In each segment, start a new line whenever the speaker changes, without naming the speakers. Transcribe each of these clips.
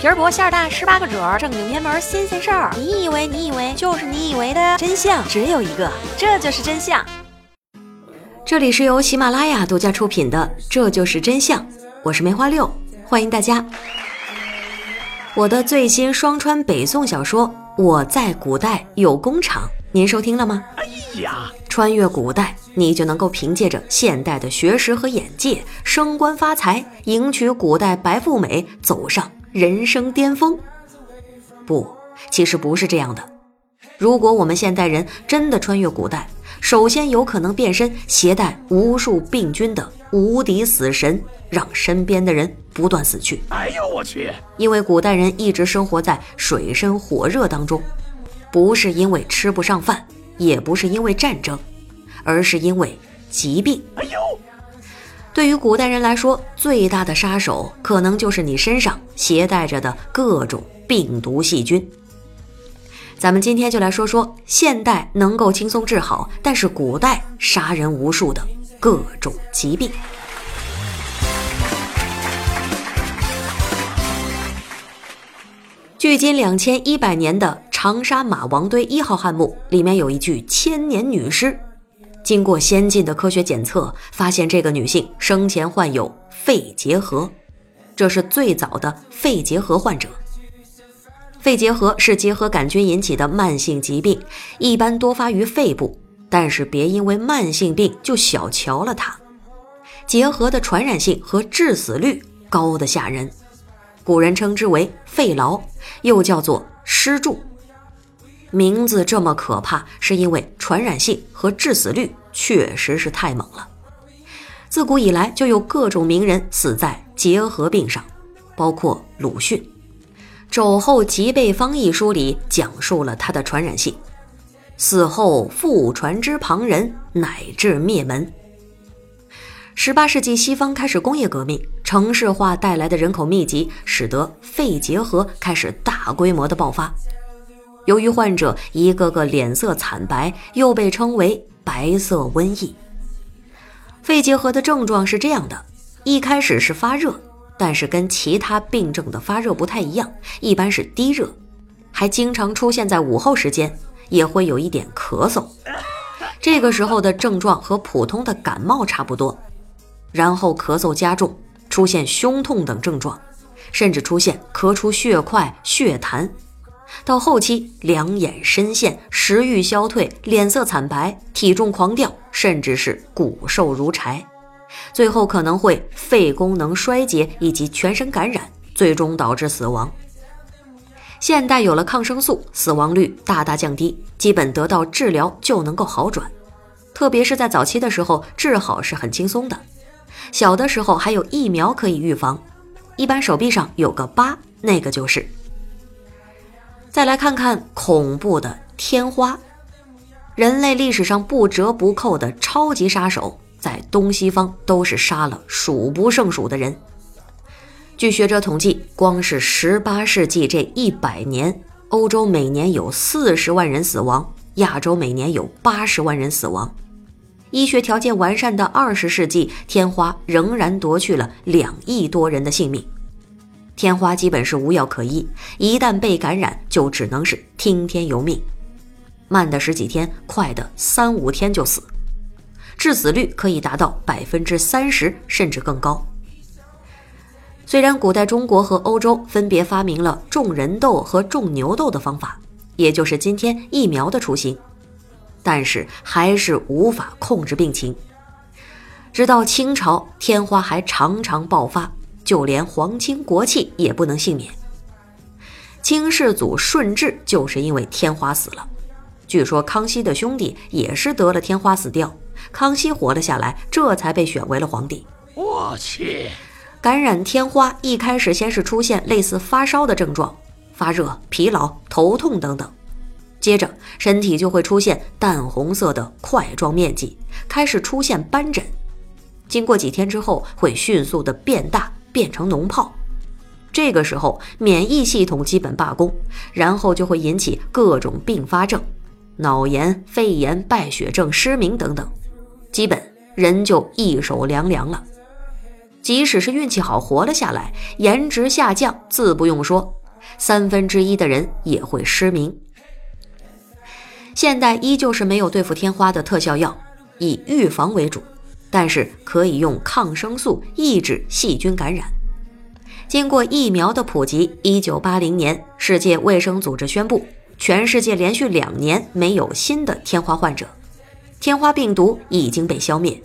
皮儿薄馅儿大，十八个褶儿，正经偏门新鲜事儿。你以为你以为就是你以为的真相只有一个，这就是真相。
这里是由喜马拉雅独家出品的《这就是真相》，我是梅花六，欢迎大家。我的最新双川北宋小说《我在古代有工厂》，您收听了吗？哎呀，穿越古代，你就能够凭借着现代的学识和眼界，升官发财，迎娶古代白富美，走上人生巅峰。不，其实不是这样的。如果我们现代人真的穿越古代，首先有可能变身携带无数病菌的无敌死神，让身边的人不断死去。哎呦我去！因为古代人一直生活在水深火热当中，不是因为吃不上饭，也不是因为战争，而是因为疾病。哎呦！对于古代人来说，最大的杀手可能就是你身上携带着的各种病毒细菌。咱们今天就来说说现代能够轻松治好，但是古代杀人无数的各种疾病。距今两千一百年的长沙马王堆一号汉墓里面有一具千年女尸，经过先进的科学检测，发现这个女性生前患有肺结核，这是最早的肺结核患者。肺结核是结核杆菌引起的慢性疾病，一般多发于肺部，但是别因为慢性病就小瞧了它。结核的传染性和致死率高的吓人，古人称之为肺痨，又叫做尸柱。名字这么可怕，是因为传染性和致死率确实是太猛了。自古以来就有各种名人死在结核病上，包括鲁迅。《肘后脊背方》一书里讲述了它的传染性，死后复传之旁人，乃至灭门。十八世纪西方开始工业革命，城市化带来的人口密集，使得肺结核开始大规模的爆发。由于患者一个个脸色惨白，又被称为“白色瘟疫”。肺结核的症状是这样的：一开始是发热。但是跟其他病症的发热不太一样，一般是低热，还经常出现在午后时间，也会有一点咳嗽。这个时候的症状和普通的感冒差不多，然后咳嗽加重，出现胸痛等症状，甚至出现咳出血块、血痰。到后期，两眼深陷，食欲消退，脸色惨白，体重狂掉，甚至是骨瘦如柴。最后可能会肺功能衰竭以及全身感染，最终导致死亡。现代有了抗生素，死亡率大大降低，基本得到治疗就能够好转。特别是在早期的时候，治好是很轻松的。小的时候还有疫苗可以预防，一般手臂上有个疤，那个就是。再来看看恐怖的天花，人类历史上不折不扣的超级杀手。在东西方都是杀了数不胜数的人。据学者统计，光是18世纪这一百年，欧洲每年有40万人死亡，亚洲每年有80万人死亡。医学条件完善的20世纪，天花仍然夺去了两亿多人的性命。天花基本是无药可医，一旦被感染，就只能是听天由命，慢的十几天，快的三五天就死。致死率可以达到百分之三十甚至更高。虽然古代中国和欧洲分别发明了种人痘和种牛痘的方法，也就是今天疫苗的雏形，但是还是无法控制病情。直到清朝，天花还常常爆发，就连皇亲国戚也不能幸免。清世祖顺治就是因为天花死了。据说康熙的兄弟也是得了天花死掉。康熙活了下来，这才被选为了皇帝。我去，感染天花一开始先是出现类似发烧的症状，发热、疲劳、头痛等等，接着身体就会出现淡红色的块状面积，开始出现斑疹。经过几天之后，会迅速的变大，变成脓泡。这个时候免疫系统基本罢工，然后就会引起各种并发症，脑炎、肺炎、败血症、失明等等。基本人就一手凉凉了。即使是运气好活了下来，颜值下降自不用说，三分之一的人也会失明。现代依旧是没有对付天花的特效药，以预防为主，但是可以用抗生素抑制细菌感染。经过疫苗的普及，一九八零年，世界卫生组织宣布，全世界连续两年没有新的天花患者，天花病毒已经被消灭。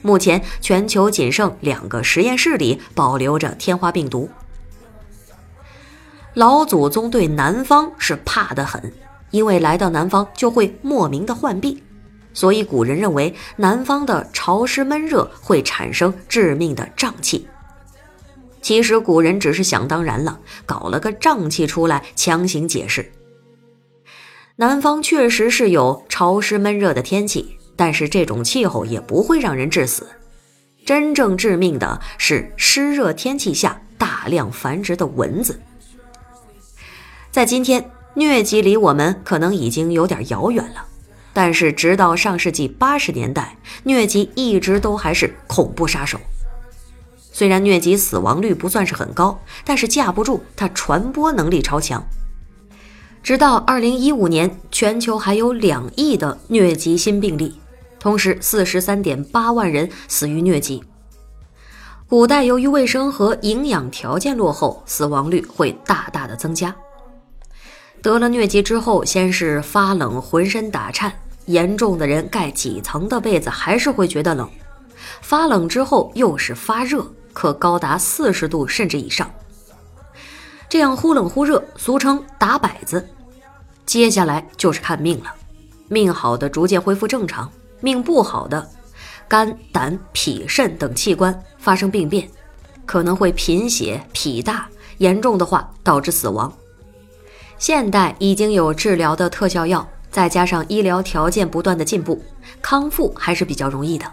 目前，全球仅剩两个实验室里保留着天花病毒。老祖宗对南方是怕得很，因为来到南方就会莫名的患病，所以古人认为南方的潮湿闷热会产生致命的瘴气。其实古人只是想当然了，搞了个瘴气出来，强行解释。南方确实是有潮湿闷热的天气，但是这种气候也不会让人致死。真正致命的是湿热天气下大量繁殖的蚊子。在今天，疟疾离我们可能已经有点遥远了，但是直到上世纪八十年代，疟疾一直都还是恐怖杀手。虽然疟疾死亡率不算是很高，但是架不住它传播能力超强。直到二零一五年，全球还有两亿的疟疾新病例，同时四十三点八万人死于疟疾。古代由于卫生和营养条件落后，死亡率会大大的增加。得了疟疾之后，先是发冷，浑身打颤，严重的人盖几层的被子还是会觉得冷。发冷之后又是发热。可高达四十度甚至以上，这样忽冷忽热，俗称打摆子。接下来就是看命了，命好的逐渐恢复正常，命不好的，肝、胆、脾、肾等器官发生病变，可能会贫血、脾大，严重的话导致死亡。现代已经有治疗的特效药，再加上医疗条件不断的进步，康复还是比较容易的。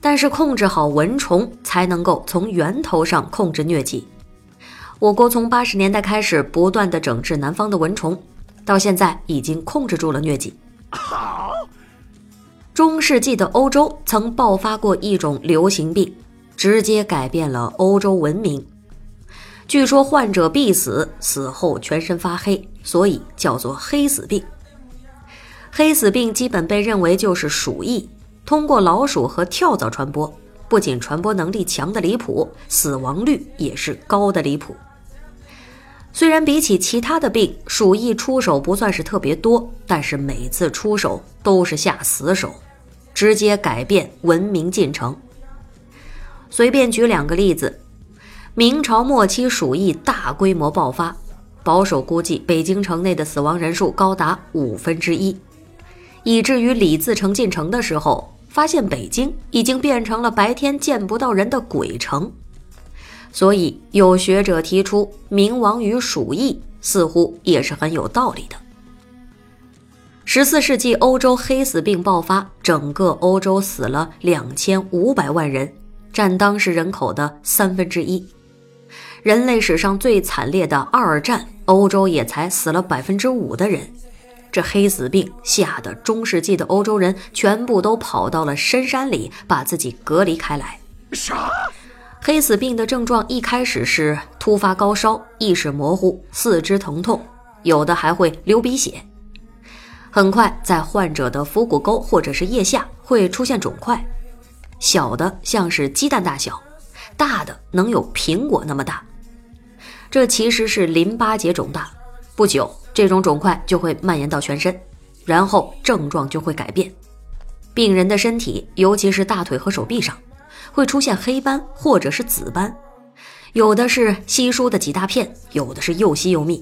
但是控制好蚊虫，才能够从源头上控制疟疾。我国从八十年代开始不断的整治南方的蚊虫，到现在已经控制住了疟疾。中世纪的欧洲曾爆发过一种流行病，直接改变了欧洲文明。据说患者必死，死后全身发黑，所以叫做黑死病。黑死病基本被认为就是鼠疫。通过老鼠和跳蚤传播，不仅传播能力强的离谱，死亡率也是高的离谱。虽然比起其他的病，鼠疫出手不算是特别多，但是每次出手都是下死手，直接改变文明进程。随便举两个例子：明朝末期鼠疫大规模爆发，保守估计北京城内的死亡人数高达五分之一，以至于李自成进城的时候。发现北京已经变成了白天见不到人的鬼城，所以有学者提出明亡与鼠疫，似乎也是很有道理的。十四世纪欧洲黑死病爆发，整个欧洲死了两千五百万人，占当时人口的三分之一。人类史上最惨烈的二战，欧洲也才死了百分之五的人。这黑死病吓得中世纪的欧洲人全部都跑到了深山里，把自己隔离开来。
啥？
黑死病的症状一开始是突发高烧、意识模糊、四肢疼痛，有的还会流鼻血。很快，在患者的腹股沟或者是腋下会出现肿块，小的像是鸡蛋大小，大的能有苹果那么大。这其实是淋巴结肿大。不久。这种肿块就会蔓延到全身，然后症状就会改变。病人的身体，尤其是大腿和手臂上，会出现黑斑或者是紫斑，有的是稀疏的几大片，有的是又稀又密。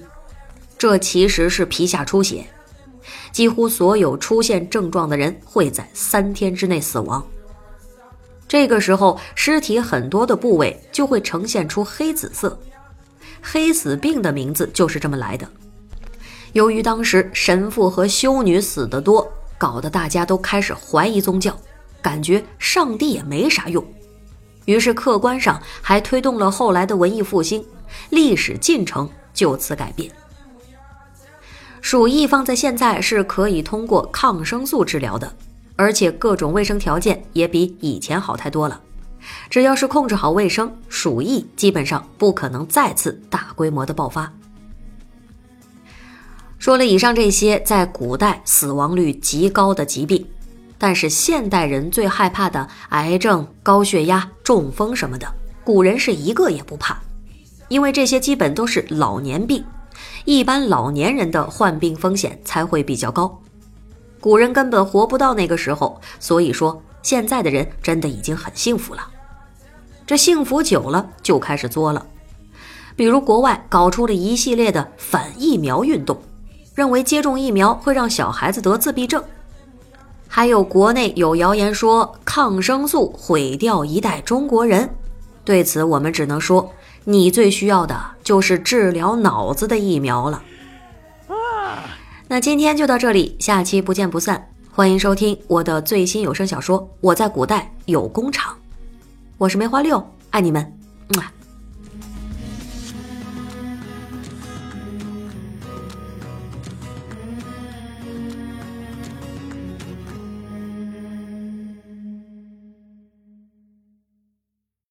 这其实是皮下出血。几乎所有出现症状的人会在三天之内死亡。这个时候，尸体很多的部位就会呈现出黑紫色。黑死病的名字就是这么来的。由于当时神父和修女死得多，搞得大家都开始怀疑宗教，感觉上帝也没啥用，于是客观上还推动了后来的文艺复兴，历史进程就此改变。鼠疫放在现在是可以通过抗生素治疗的，而且各种卫生条件也比以前好太多了，只要是控制好卫生，鼠疫基本上不可能再次大规模的爆发。说了以上这些在古代死亡率极高的疾病，但是现代人最害怕的癌症、高血压、中风什么的，古人是一个也不怕，因为这些基本都是老年病，一般老年人的患病风险才会比较高。古人根本活不到那个时候，所以说现在的人真的已经很幸福了。这幸福久了就开始作了，比如国外搞出了一系列的反疫苗运动。认为接种疫苗会让小孩子得自闭症，还有国内有谣言说抗生素毁掉一代中国人。对此，我们只能说，你最需要的就是治疗脑子的疫苗了。那今天就到这里，下期不见不散。欢迎收听我的最新有声小说《我在古代有工厂》，我是梅花六，爱你们，么。